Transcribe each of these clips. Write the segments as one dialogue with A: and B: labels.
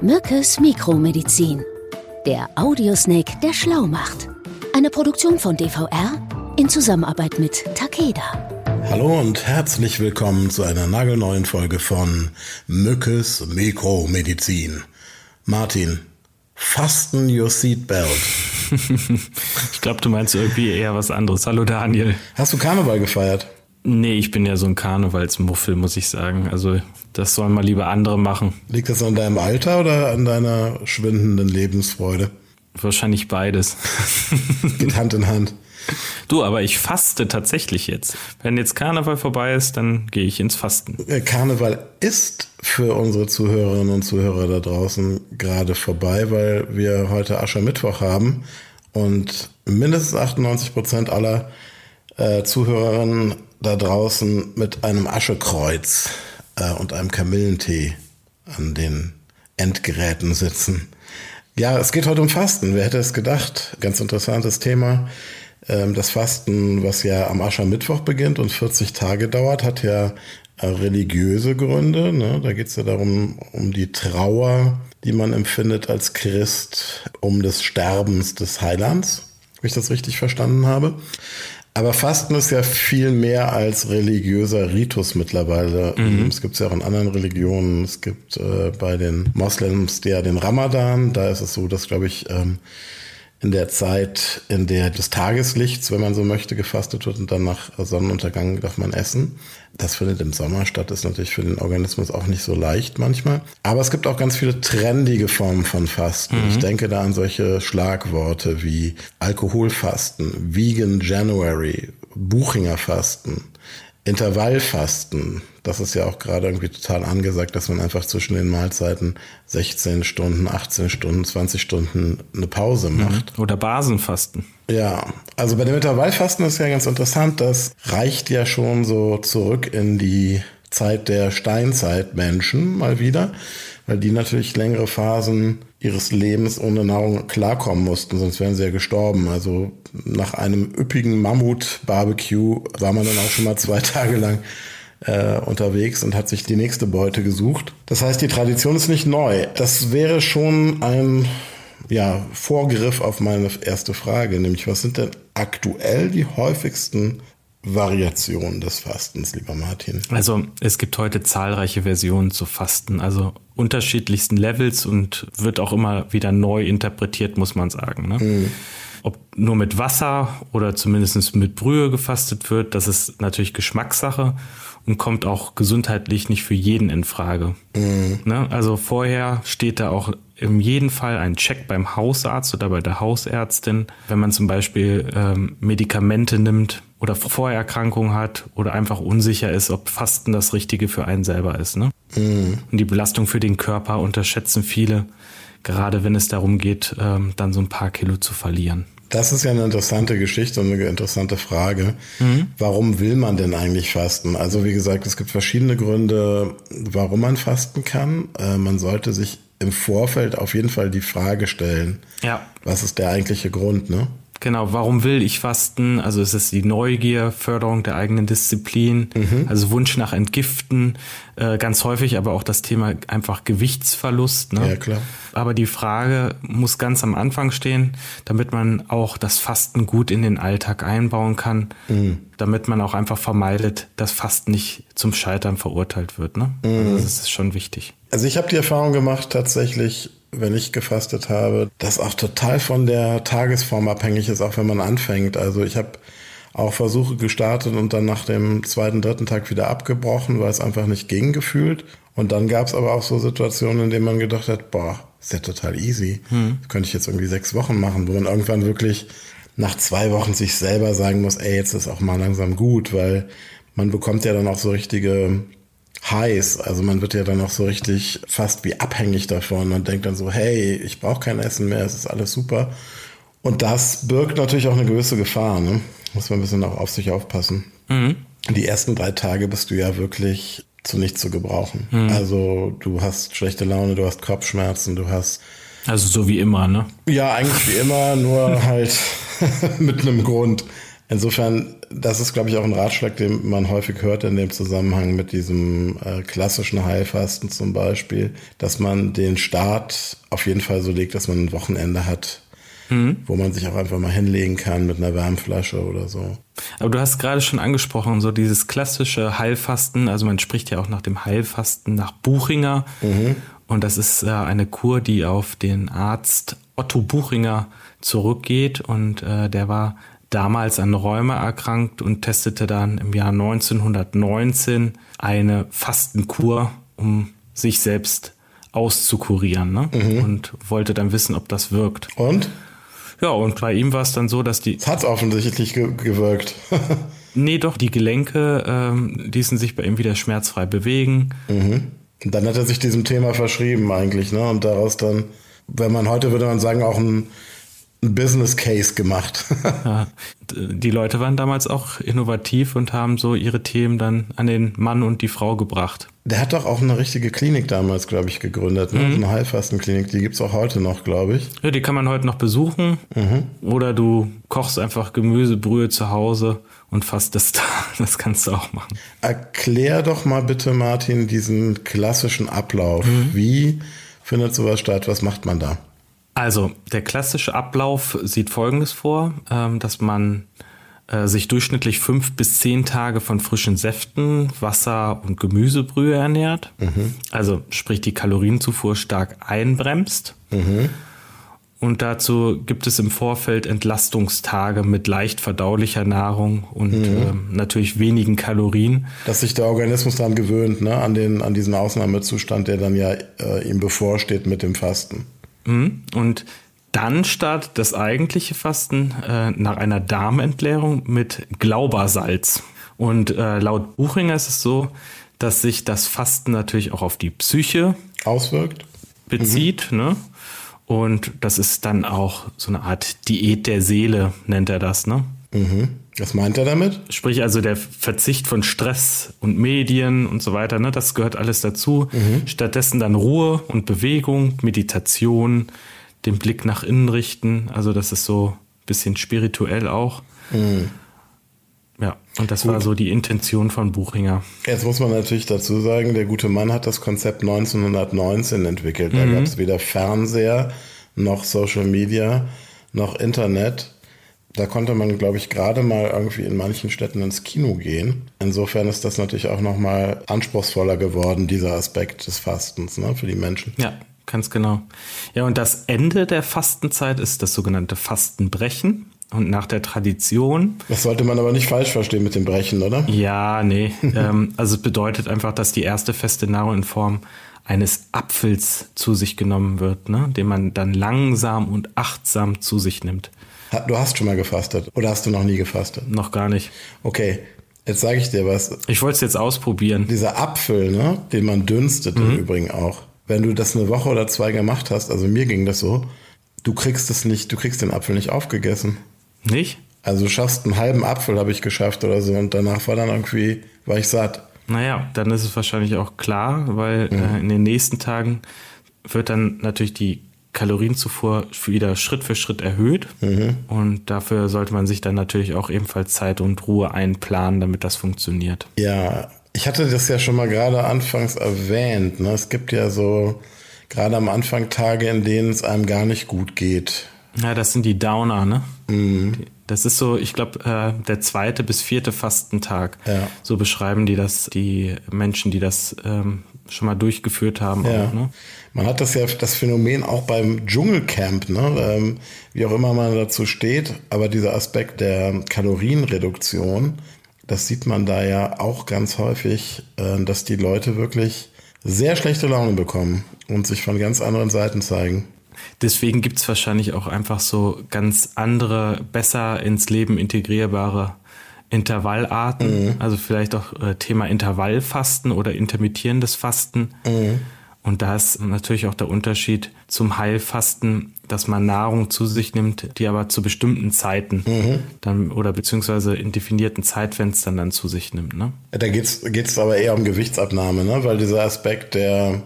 A: Mückes Mikromedizin. Der Audiosnake, der schlau macht. Eine Produktion von DVR in Zusammenarbeit mit Takeda.
B: Hallo und herzlich willkommen zu einer nagelneuen Folge von Mückes Mikromedizin. Martin, fasten your seatbelt.
C: ich glaube, du meinst irgendwie eher was anderes. Hallo Daniel.
B: Hast du Karneval gefeiert?
C: Nee, ich bin ja so ein Karnevalsmuffel, muss ich sagen. Also das sollen mal lieber andere machen.
B: Liegt das an deinem Alter oder an deiner schwindenden Lebensfreude?
C: Wahrscheinlich beides.
B: Geht Hand in Hand.
C: Du, aber ich faste tatsächlich jetzt. Wenn jetzt Karneval vorbei ist, dann gehe ich ins Fasten.
B: Karneval ist für unsere Zuhörerinnen und Zuhörer da draußen gerade vorbei, weil wir heute Aschermittwoch haben und mindestens 98 Prozent aller äh, Zuhörerinnen da draußen mit einem Aschekreuz äh, und einem Kamillentee an den Endgeräten sitzen. Ja, es geht heute um Fasten. Wer hätte es gedacht? Ganz interessantes Thema. Ähm, das Fasten, was ja am Aschermittwoch beginnt und 40 Tage dauert, hat ja äh, religiöse Gründe. Ne? Da geht es ja darum, um die Trauer, die man empfindet als Christ, um des Sterbens des Heilands, wenn ich das richtig verstanden habe. Aber Fasten ist ja viel mehr als religiöser Ritus mittlerweile. Mhm. Es gibt es ja auch in anderen Religionen. Es gibt äh, bei den Moslems ja den Ramadan. Da ist es so, dass, glaube ich, ähm, in der Zeit, in der des Tageslichts, wenn man so möchte, gefastet wird und dann nach Sonnenuntergang darf man essen. Das findet im Sommer statt, ist natürlich für den Organismus auch nicht so leicht manchmal. Aber es gibt auch ganz viele trendige Formen von Fasten. Mhm. Ich denke da an solche Schlagworte wie Alkoholfasten, Vegan January, Buchinger Fasten. Intervallfasten, das ist ja auch gerade irgendwie total angesagt, dass man einfach zwischen den Mahlzeiten 16 Stunden, 18 Stunden, 20 Stunden eine Pause mhm. macht.
C: Oder Basenfasten.
B: Ja, also bei dem Intervallfasten ist ja ganz interessant, das reicht ja schon so zurück in die Zeit der Steinzeitmenschen mal wieder, weil die natürlich längere Phasen ihres Lebens ohne Nahrung klarkommen mussten, sonst wären sie ja gestorben. Also nach einem üppigen Mammut-Barbecue war man dann auch schon mal zwei Tage lang äh, unterwegs und hat sich die nächste Beute gesucht. Das heißt, die Tradition ist nicht neu. Das wäre schon ein ja, Vorgriff auf meine erste Frage, nämlich was sind denn aktuell die häufigsten Variationen des Fastens, lieber Martin?
C: Also es gibt heute zahlreiche Versionen zu Fasten, also unterschiedlichsten Levels und wird auch immer wieder neu interpretiert, muss man sagen. Ne? Mhm. Ob nur mit Wasser oder zumindest mit Brühe gefastet wird, das ist natürlich Geschmackssache und kommt auch gesundheitlich nicht für jeden in Frage. Mhm. Ne? Also vorher steht da auch in jedem Fall ein Check beim Hausarzt oder bei der Hausärztin, wenn man zum Beispiel ähm, Medikamente nimmt oder Vorerkrankungen hat oder einfach unsicher ist, ob Fasten das Richtige für einen selber ist. Ne? Mhm. Und die Belastung für den Körper unterschätzen viele, gerade wenn es darum geht, ähm, dann so ein paar Kilo zu verlieren.
B: Das ist ja eine interessante Geschichte und eine interessante Frage. Mhm. Warum will man denn eigentlich fasten? Also wie gesagt, es gibt verschiedene Gründe, warum man fasten kann. Äh, man sollte sich im Vorfeld auf jeden Fall die Frage stellen, ja. was ist der eigentliche Grund, ne?
C: Genau, warum will ich fasten? Also es ist die Neugier, Förderung der eigenen Disziplin, mhm. also Wunsch nach Entgiften, äh, ganz häufig aber auch das Thema einfach Gewichtsverlust. Ne?
B: Ja, klar.
C: Aber die Frage muss ganz am Anfang stehen, damit man auch das Fasten gut in den Alltag einbauen kann, mhm. damit man auch einfach vermeidet, dass Fasten nicht zum Scheitern verurteilt wird. Ne? Mhm. Also das ist schon wichtig.
B: Also ich habe die Erfahrung gemacht, tatsächlich wenn ich gefastet habe, das auch total von der Tagesform abhängig ist, auch wenn man anfängt. Also ich habe auch Versuche gestartet und dann nach dem zweiten, dritten Tag wieder abgebrochen, weil es einfach nicht ging gefühlt. Und dann gab es aber auch so Situationen, in denen man gedacht hat, boah, ist ja total easy. Hm. Das könnte ich jetzt irgendwie sechs Wochen machen, wo man irgendwann wirklich nach zwei Wochen sich selber sagen muss, ey, jetzt ist auch mal langsam gut, weil man bekommt ja dann auch so richtige heiß. Also man wird ja dann auch so richtig fast wie abhängig davon. Man denkt dann so, hey, ich brauche kein Essen mehr, es ist alles super. Und das birgt natürlich auch eine gewisse Gefahr. Ne? Muss man ein bisschen auch auf sich aufpassen. Mhm. Die ersten drei Tage bist du ja wirklich zu nichts zu gebrauchen. Mhm. Also du hast schlechte Laune, du hast Kopfschmerzen, du hast
C: also so wie immer, ne?
B: Ja, eigentlich wie immer, nur halt mit einem Grund. Insofern, das ist, glaube ich, auch ein Ratschlag, den man häufig hört in dem Zusammenhang mit diesem äh, klassischen Heilfasten zum Beispiel, dass man den Start auf jeden Fall so legt, dass man ein Wochenende hat, mhm. wo man sich auch einfach mal hinlegen kann mit einer Wärmflasche oder so.
C: Aber du hast gerade schon angesprochen, so dieses klassische Heilfasten, also man spricht ja auch nach dem Heilfasten nach Buchinger. Mhm. Und das ist äh, eine Kur, die auf den Arzt Otto Buchinger zurückgeht. Und äh, der war damals an Rheuma erkrankt und testete dann im Jahr 1919 eine Fastenkur, um sich selbst auszukurieren. Ne? Mhm. Und wollte dann wissen, ob das wirkt.
B: Und?
C: Ja, und bei ihm war es dann so, dass die.
B: Es hat offensichtlich ge gewirkt.
C: nee, doch, die Gelenke ähm, ließen sich bei ihm wieder schmerzfrei bewegen.
B: Mhm. Und dann hat er sich diesem Thema verschrieben eigentlich, ne? Und daraus dann, wenn man heute würde man sagen, auch ein, ein Business Case gemacht.
C: ja, die Leute waren damals auch innovativ und haben so ihre Themen dann an den Mann und die Frau gebracht.
B: Der hat doch auch eine richtige Klinik damals, glaube ich, gegründet. Ne? Mhm. Eine Heilfastenklinik, die gibt es auch heute noch, glaube ich.
C: Ja, die kann man heute noch besuchen. Mhm. Oder du kochst einfach Gemüsebrühe zu Hause und fastest da. Das kannst du auch machen.
B: Erklär doch mal bitte, Martin, diesen klassischen Ablauf. Mhm. Wie findet sowas statt? Was macht man da?
C: Also, der klassische Ablauf sieht folgendes vor, ähm, dass man äh, sich durchschnittlich fünf bis zehn Tage von frischen Säften, Wasser und Gemüsebrühe ernährt. Mhm. Also sprich die Kalorienzufuhr stark einbremst. Mhm. Und dazu gibt es im Vorfeld Entlastungstage mit leicht verdaulicher Nahrung und mhm. äh, natürlich wenigen Kalorien.
B: Dass sich der Organismus daran gewöhnt, ne? an, den, an diesen Ausnahmezustand, der dann ja äh, ihm bevorsteht mit dem Fasten.
C: Mhm. Und dann startet das eigentliche Fasten äh, nach einer Darmentleerung mit Glaubersalz. Und äh, laut Buchinger ist es so, dass sich das Fasten natürlich auch auf die Psyche
B: auswirkt,
C: bezieht. Mhm. Ne? Und das ist dann auch so eine Art Diät der Seele, nennt er das. Ne?
B: Mhm. Was meint er damit?
C: Sprich also der Verzicht von Stress und Medien und so weiter, ne? das gehört alles dazu. Mhm. Stattdessen dann Ruhe und Bewegung, Meditation, den Blick nach innen richten. Also das ist so ein bisschen spirituell auch. Mhm. Ja, und das Gut. war so die Intention von Buchinger.
B: Jetzt muss man natürlich dazu sagen, der gute Mann hat das Konzept 1919 entwickelt. Da mhm. gab es weder Fernseher noch Social Media noch Internet. Da konnte man, glaube ich, gerade mal irgendwie in manchen Städten ins Kino gehen. Insofern ist das natürlich auch nochmal anspruchsvoller geworden, dieser Aspekt des Fastens ne, für die Menschen.
C: Ja, Ganz genau. Ja, und das Ende der Fastenzeit ist das sogenannte Fastenbrechen. Und nach der Tradition.
B: Das sollte man aber nicht falsch verstehen mit dem Brechen, oder?
C: Ja, nee. ähm, also es bedeutet einfach, dass die erste feste Nahrung in Form eines Apfels zu sich genommen wird, ne? den man dann langsam und achtsam zu sich nimmt.
B: Du hast schon mal gefastet oder hast du noch nie gefastet?
C: Noch gar nicht.
B: Okay, jetzt sage ich dir was.
C: Ich wollte es jetzt ausprobieren.
B: Dieser Apfel, ne, den man dünstet mhm. im Übrigen auch wenn du das eine Woche oder zwei gemacht hast, also mir ging das so, du kriegst es nicht, du kriegst den Apfel nicht aufgegessen.
C: Nicht?
B: Also du schaffst einen halben Apfel, habe ich geschafft oder so, und danach war dann irgendwie, war ich satt.
C: Naja, dann ist es wahrscheinlich auch klar, weil mhm. äh, in den nächsten Tagen wird dann natürlich die Kalorienzufuhr wieder Schritt für Schritt erhöht. Mhm. Und dafür sollte man sich dann natürlich auch ebenfalls Zeit und Ruhe einplanen, damit das funktioniert.
B: Ja, ich hatte das ja schon mal gerade anfangs erwähnt. Ne? Es gibt ja so gerade am Anfang Tage, in denen es einem gar nicht gut geht.
C: Ja, das sind die Downer, ne? Mhm. Das ist so, ich glaube, äh, der zweite bis vierte Fastentag. Ja. So beschreiben die das, die Menschen, die das ähm, schon mal durchgeführt haben. Ja. Auch, ne?
B: Man hat das ja, das Phänomen auch beim Dschungelcamp, ne? Ähm, wie auch immer man dazu steht, aber dieser Aspekt der Kalorienreduktion, das sieht man da ja auch ganz häufig, äh, dass die Leute wirklich sehr schlechte Laune bekommen und sich von ganz anderen Seiten zeigen.
C: Deswegen gibt es wahrscheinlich auch einfach so ganz andere, besser ins Leben integrierbare Intervallarten. Mhm. Also vielleicht auch äh, Thema Intervallfasten oder intermittierendes Fasten. Mhm und da ist natürlich auch der Unterschied zum Heilfasten, dass man Nahrung zu sich nimmt, die aber zu bestimmten Zeiten mhm. dann oder beziehungsweise in definierten Zeitfenstern dann zu sich nimmt. Ne?
B: Da geht es aber eher um Gewichtsabnahme, ne? weil dieser Aspekt der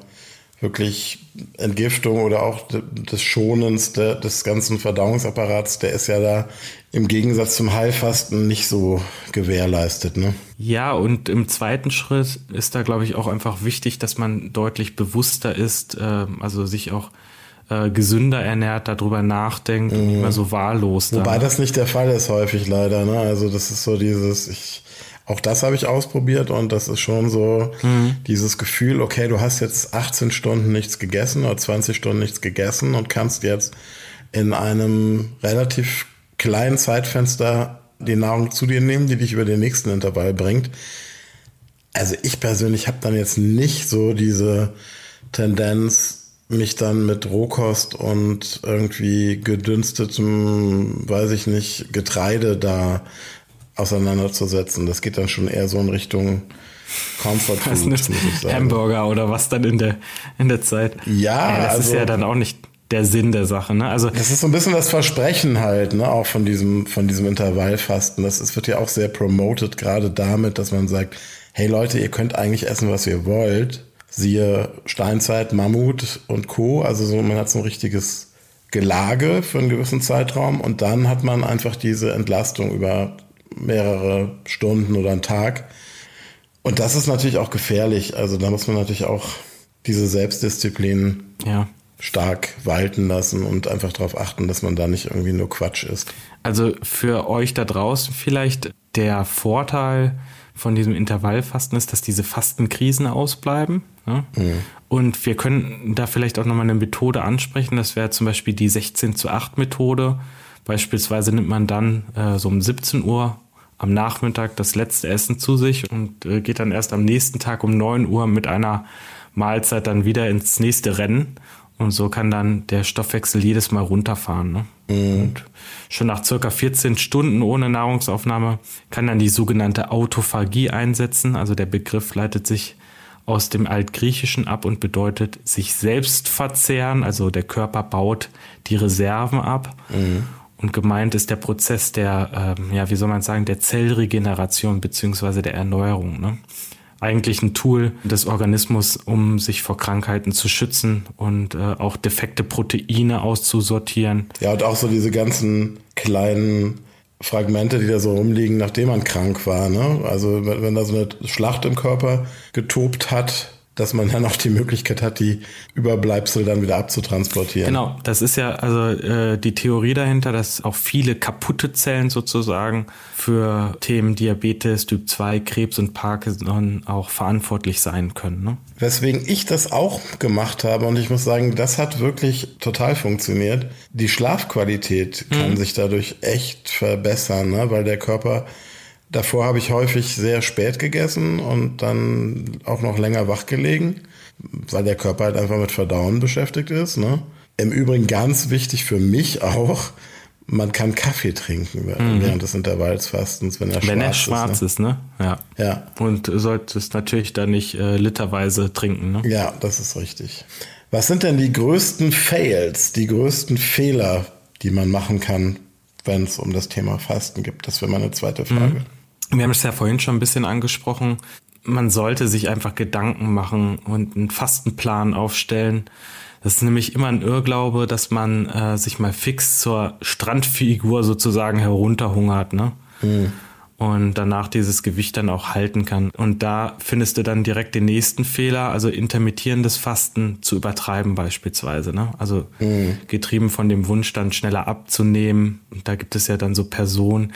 B: wirklich Entgiftung oder auch des Schonens des ganzen Verdauungsapparats, der ist ja da im Gegensatz zum Heilfasten nicht so gewährleistet. Ne?
C: Ja, und im zweiten Schritt ist da, glaube ich, auch einfach wichtig, dass man deutlich bewusster ist, äh, also sich auch äh, gesünder ernährt, darüber nachdenkt mhm. und nicht mehr so wahllos.
B: Wobei da. das nicht der Fall ist häufig leider. Ne? Also das ist so dieses, ich, auch das habe ich ausprobiert und das ist schon so mhm. dieses Gefühl, okay, du hast jetzt 18 Stunden nichts gegessen oder 20 Stunden nichts gegessen und kannst jetzt in einem relativ kleinen Zeitfenster die Nahrung zu dir nehmen, die dich über den nächsten Intervall bringt. Also ich persönlich habe dann jetzt nicht so diese Tendenz, mich dann mit Rohkost und irgendwie gedünstetem, weiß ich nicht, Getreide da auseinanderzusetzen. Das geht dann schon eher so in Richtung Comfort Food,
C: muss ich sagen. Hamburger oder was dann in der, in der Zeit.
B: Ja,
C: ja das also, ist ja dann auch nicht der Sinn der Sache. Ne? Also
B: das ist so ein bisschen das Versprechen halt, ne, auch von diesem von diesem Intervallfasten. Das es wird ja auch sehr promoted, gerade damit, dass man sagt, hey Leute, ihr könnt eigentlich essen, was ihr wollt. Siehe Steinzeit, Mammut und Co. Also so, man hat so ein richtiges Gelage für einen gewissen Zeitraum und dann hat man einfach diese Entlastung über mehrere Stunden oder einen Tag. Und das ist natürlich auch gefährlich. Also da muss man natürlich auch diese Selbstdisziplin ja. stark walten lassen und einfach darauf achten, dass man da nicht irgendwie nur Quatsch ist.
C: Also für euch da draußen vielleicht der Vorteil von diesem Intervallfasten ist, dass diese Fastenkrisen ausbleiben. Ja? Mhm. Und wir können da vielleicht auch nochmal eine Methode ansprechen. Das wäre zum Beispiel die 16 zu 8 Methode. Beispielsweise nimmt man dann äh, so um 17 Uhr am Nachmittag das letzte Essen zu sich und äh, geht dann erst am nächsten Tag um 9 Uhr mit einer Mahlzeit dann wieder ins nächste Rennen. Und so kann dann der Stoffwechsel jedes Mal runterfahren. Ne? Mhm. Und schon nach circa 14 Stunden ohne Nahrungsaufnahme kann dann die sogenannte Autophagie einsetzen. Also der Begriff leitet sich aus dem Altgriechischen ab und bedeutet sich selbst verzehren. Also der Körper baut die Reserven ab. Mhm. Und gemeint ist der Prozess der, ähm, ja, wie soll man sagen, der Zellregeneration beziehungsweise der Erneuerung. Ne? Eigentlich ein Tool des Organismus, um sich vor Krankheiten zu schützen und äh, auch defekte Proteine auszusortieren.
B: Ja, und auch so diese ganzen kleinen Fragmente, die da so rumliegen, nachdem man krank war. Ne? Also wenn, wenn da so eine Schlacht im Körper getobt hat, dass man dann auch die Möglichkeit hat, die Überbleibsel dann wieder abzutransportieren.
C: Genau, das ist ja also äh, die Theorie dahinter, dass auch viele kaputte Zellen sozusagen für Themen Diabetes, Typ 2, Krebs und Parkinson auch verantwortlich sein können. Ne?
B: Weswegen ich das auch gemacht habe und ich muss sagen, das hat wirklich total funktioniert. Die Schlafqualität kann mhm. sich dadurch echt verbessern, ne? weil der Körper Davor habe ich häufig sehr spät gegessen und dann auch noch länger wach gelegen, weil der Körper halt einfach mit Verdauen beschäftigt ist. Ne? Im Übrigen ganz wichtig für mich auch, man kann Kaffee trinken mhm. während des Intervallsfastens, wenn er
C: wenn
B: schwarz,
C: er schwarz ist. Ne? ist ne? Ja. ja. Und solltest natürlich dann nicht äh, literweise trinken. Ne?
B: Ja, das ist richtig. Was sind denn die größten Fails, die größten Fehler, die man machen kann, wenn es um das Thema Fasten geht? Das wäre meine zweite Frage. Mhm.
C: Wir haben es ja vorhin schon ein bisschen angesprochen. Man sollte sich einfach Gedanken machen und einen Fastenplan aufstellen. Das ist nämlich immer ein Irrglaube, dass man äh, sich mal fix zur Strandfigur sozusagen herunterhungert, ne? Mhm. Und danach dieses Gewicht dann auch halten kann. Und da findest du dann direkt den nächsten Fehler, also intermittierendes Fasten zu übertreiben beispielsweise. Ne? Also mhm. getrieben von dem Wunsch, dann schneller abzunehmen. Und da gibt es ja dann so Personen,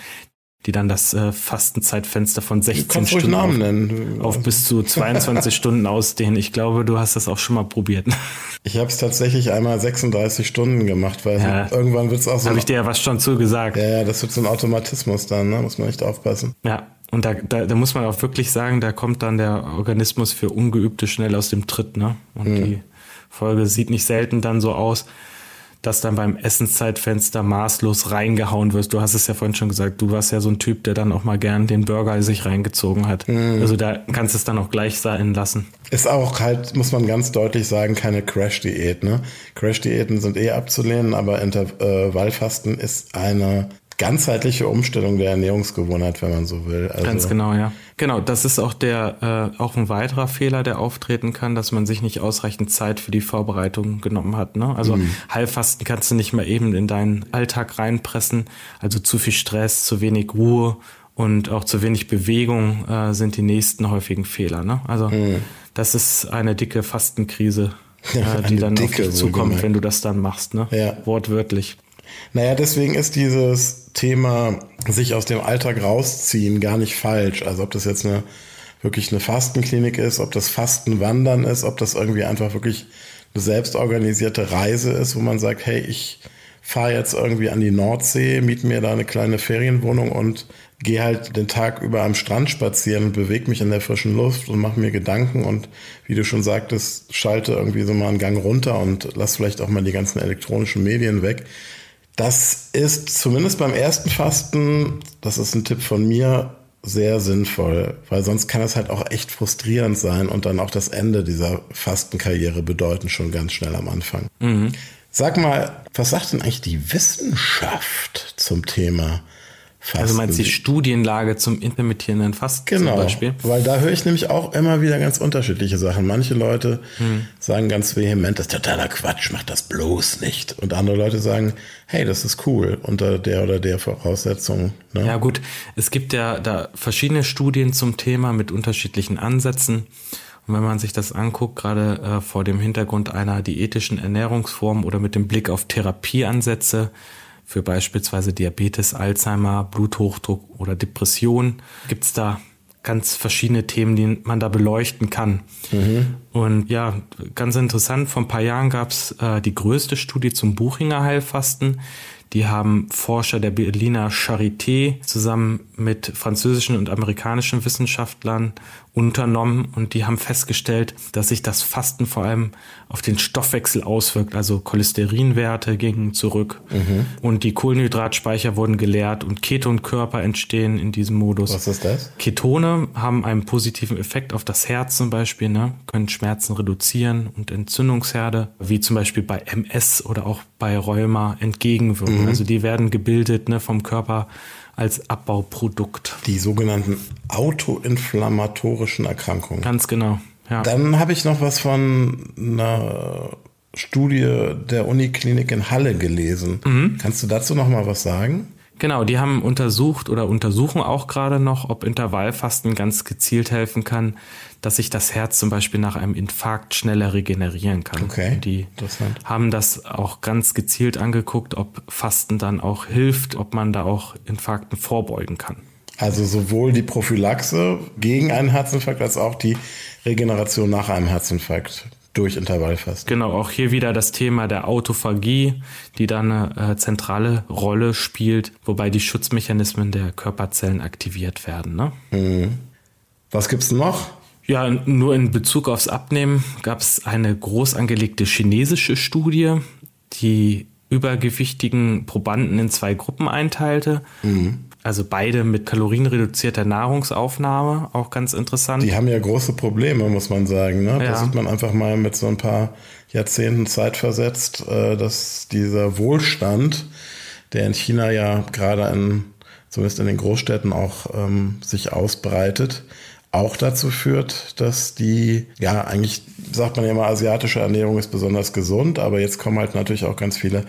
C: die dann das äh, Fastenzeitfenster von 16 Stunden auf, auf, bis zu 22 Stunden ausdehnen. Ich glaube, du hast das auch schon mal probiert.
B: Ich habe es tatsächlich einmal 36 Stunden gemacht, weil ja. irgendwann wird es auch so.
C: Habe ich dir ja was schon zugesagt.
B: Ja, ja, das wird so ein Automatismus dann, ne? muss man echt aufpassen.
C: Ja, und da, da, da muss man auch wirklich sagen, da kommt dann der Organismus für Ungeübte schnell aus dem Tritt. Ne? Und hm. die Folge sieht nicht selten dann so aus, dass dann beim Essenszeitfenster maßlos reingehauen wirst. Du hast es ja vorhin schon gesagt, du warst ja so ein Typ, der dann auch mal gern den Burger sich reingezogen hat. Mm. Also da kannst du es dann auch gleich sein lassen.
B: Ist auch halt, muss man ganz deutlich sagen, keine Crash-Diät. Ne? Crash-Diäten sind eh abzulehnen, aber Intervallfasten ist eine ganzheitliche Umstellung der Ernährungsgewohnheit, wenn man so will.
C: Also Ganz genau, ja. Genau, das ist auch der äh, auch ein weiterer Fehler, der auftreten kann, dass man sich nicht ausreichend Zeit für die Vorbereitung genommen hat. Ne? Also mhm. Heilfasten kannst du nicht mal eben in deinen Alltag reinpressen. Also zu viel Stress, zu wenig Ruhe und auch zu wenig Bewegung äh, sind die nächsten häufigen Fehler. Ne? Also mhm. das ist eine dicke Fastenkrise, äh, die dann auf dich zukommt, wenn du das dann machst. Ne? Ja. Wortwörtlich.
B: Naja, deswegen ist dieses Thema sich aus dem Alltag rausziehen gar nicht falsch. Also ob das jetzt eine wirklich eine Fastenklinik ist, ob das Fastenwandern ist, ob das irgendwie einfach wirklich eine selbstorganisierte Reise ist, wo man sagt, hey, ich fahre jetzt irgendwie an die Nordsee, miete mir da eine kleine Ferienwohnung und gehe halt den Tag über am Strand spazieren und bewege mich in der frischen Luft und mache mir Gedanken und wie du schon sagtest, schalte irgendwie so mal einen Gang runter und lass vielleicht auch mal die ganzen elektronischen Medien weg. Das ist zumindest beim ersten Fasten, das ist ein Tipp von mir, sehr sinnvoll, weil sonst kann es halt auch echt frustrierend sein und dann auch das Ende dieser Fastenkarriere bedeuten, schon ganz schnell am Anfang. Mhm. Sag mal, was sagt denn eigentlich die Wissenschaft zum Thema
C: Fasten. Also meinst du die Studienlage zum intermittierenden Fasten
B: genau,
C: zum Beispiel?
B: Weil da höre ich nämlich auch immer wieder ganz unterschiedliche Sachen. Manche Leute hm. sagen ganz vehement, das ist totaler Quatsch, mach das bloß nicht. Und andere Leute sagen, hey, das ist cool unter der oder der Voraussetzung.
C: Ne? Ja gut, es gibt ja da verschiedene Studien zum Thema mit unterschiedlichen Ansätzen. Und wenn man sich das anguckt, gerade äh, vor dem Hintergrund einer diätischen Ernährungsform oder mit dem Blick auf Therapieansätze, für beispielsweise Diabetes, Alzheimer, Bluthochdruck oder Depression. Gibt es da ganz verschiedene Themen, die man da beleuchten kann. Mhm. Und ja, ganz interessant, vor ein paar Jahren gab es äh, die größte Studie zum Buchinger Heilfasten. Die haben Forscher der Berliner Charité zusammen mit französischen und amerikanischen Wissenschaftlern unternommen und die haben festgestellt, dass sich das Fasten vor allem auf den Stoffwechsel auswirkt. Also Cholesterinwerte gingen zurück mhm. und die Kohlenhydratspeicher wurden geleert und Ketonkörper entstehen in diesem Modus.
B: Was ist das?
C: Ketone haben einen positiven Effekt auf das Herz zum Beispiel, ne? können Schmerzen reduzieren und Entzündungsherde, wie zum Beispiel bei MS oder auch bei Rheuma entgegenwirken. Mhm. Also die werden gebildet ne, vom Körper als Abbauprodukt.
B: Die sogenannten autoinflammatorischen Erkrankungen.
C: Ganz genau.
B: Ja. Dann habe ich noch was von einer Studie der Uniklinik in Halle gelesen. Mhm. Kannst du dazu noch mal was sagen?
C: Genau, die haben untersucht oder untersuchen auch gerade noch, ob Intervallfasten ganz gezielt helfen kann, dass sich das Herz zum Beispiel nach einem Infarkt schneller regenerieren kann.
B: Okay.
C: Die haben das auch ganz gezielt angeguckt, ob Fasten dann auch hilft, ob man da auch Infarkten vorbeugen kann.
B: Also sowohl die Prophylaxe gegen einen Herzinfarkt als auch die Regeneration nach einem Herzinfarkt durch Intervallfasten.
C: Genau, auch hier wieder das Thema der Autophagie, die dann eine äh, zentrale Rolle spielt, wobei die Schutzmechanismen der Körperzellen aktiviert werden. Ne?
B: Mhm. Was gibt's noch?
C: Ja, nur in Bezug aufs Abnehmen gab es eine groß angelegte chinesische Studie, die übergewichtigen Probanden in zwei Gruppen einteilte. Mhm. Also beide mit kalorienreduzierter Nahrungsaufnahme, auch ganz interessant.
B: Die haben ja große Probleme, muss man sagen. Ne? Ja. Da sieht man einfach mal mit so ein paar Jahrzehnten Zeit versetzt, äh, dass dieser Wohlstand, der in China ja gerade in, zumindest in den Großstädten auch ähm, sich ausbreitet, auch dazu führt, dass die, ja, eigentlich sagt man ja immer, asiatische Ernährung ist besonders gesund, aber jetzt kommen halt natürlich auch ganz viele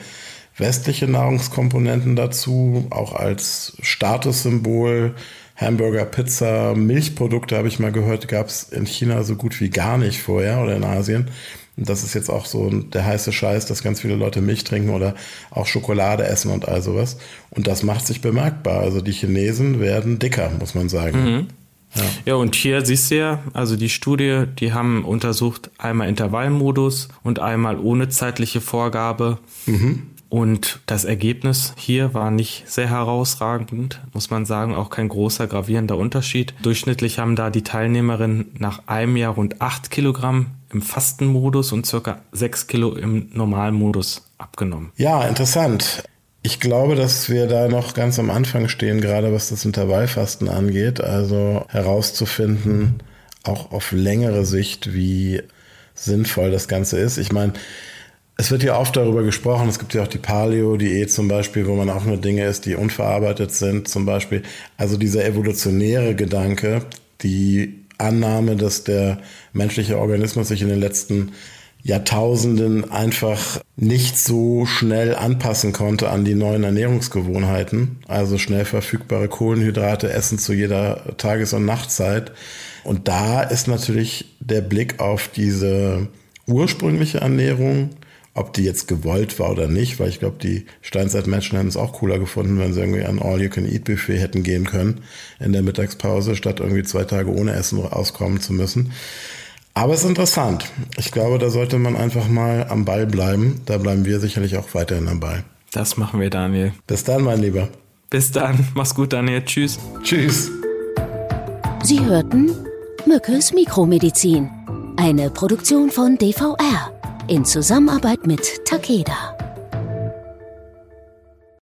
B: westliche Nahrungskomponenten dazu, auch als Statussymbol. Hamburger, Pizza, Milchprodukte habe ich mal gehört, gab es in China so gut wie gar nicht vorher oder in Asien. Und das ist jetzt auch so der heiße Scheiß, dass ganz viele Leute Milch trinken oder auch Schokolade essen und all sowas. Und das macht sich bemerkbar. Also die Chinesen werden dicker, muss man sagen. Mhm.
C: Ja. ja, und hier siehst du ja, also die Studie, die haben untersucht einmal Intervallmodus und einmal ohne zeitliche Vorgabe. Mhm. Und das Ergebnis hier war nicht sehr herausragend, muss man sagen, auch kein großer gravierender Unterschied. Durchschnittlich haben da die Teilnehmerinnen nach einem Jahr rund acht Kilogramm im Fastenmodus und circa sechs Kilo im Normalmodus abgenommen.
B: Ja, interessant. Ich glaube, dass wir da noch ganz am Anfang stehen, gerade was das Intervallfasten angeht. Also herauszufinden, auch auf längere Sicht, wie sinnvoll das Ganze ist. Ich meine, Es wird ja oft darüber gesprochen, es gibt ja auch die Paleo-Diät zum Beispiel, wo man auch nur Dinge isst, die unverarbeitet sind, zum Beispiel. Also dieser evolutionäre Gedanke, die Annahme, dass der menschliche Organismus sich in den letzten Jahrtausenden einfach nicht so schnell anpassen konnte an die neuen Ernährungsgewohnheiten, also schnell verfügbare Kohlenhydrate essen zu jeder Tages- und Nachtzeit. Und da ist natürlich der Blick auf diese ursprüngliche Ernährung ob die jetzt gewollt war oder nicht, weil ich glaube, die Steinzeitmenschen hätten es auch cooler gefunden, wenn sie irgendwie an All-You-Can-Eat-Buffet hätten gehen können in der Mittagspause, statt irgendwie zwei Tage ohne Essen auskommen zu müssen. Aber es ist interessant. Ich glaube, da sollte man einfach mal am Ball bleiben. Da bleiben wir sicherlich auch weiterhin am Ball.
C: Das machen wir, Daniel.
B: Bis dann, mein Lieber.
C: Bis dann. Mach's gut, Daniel. Tschüss.
B: Tschüss.
A: Sie hörten Mückes Mikromedizin. Eine Produktion von DVR in Zusammenarbeit mit Takeda.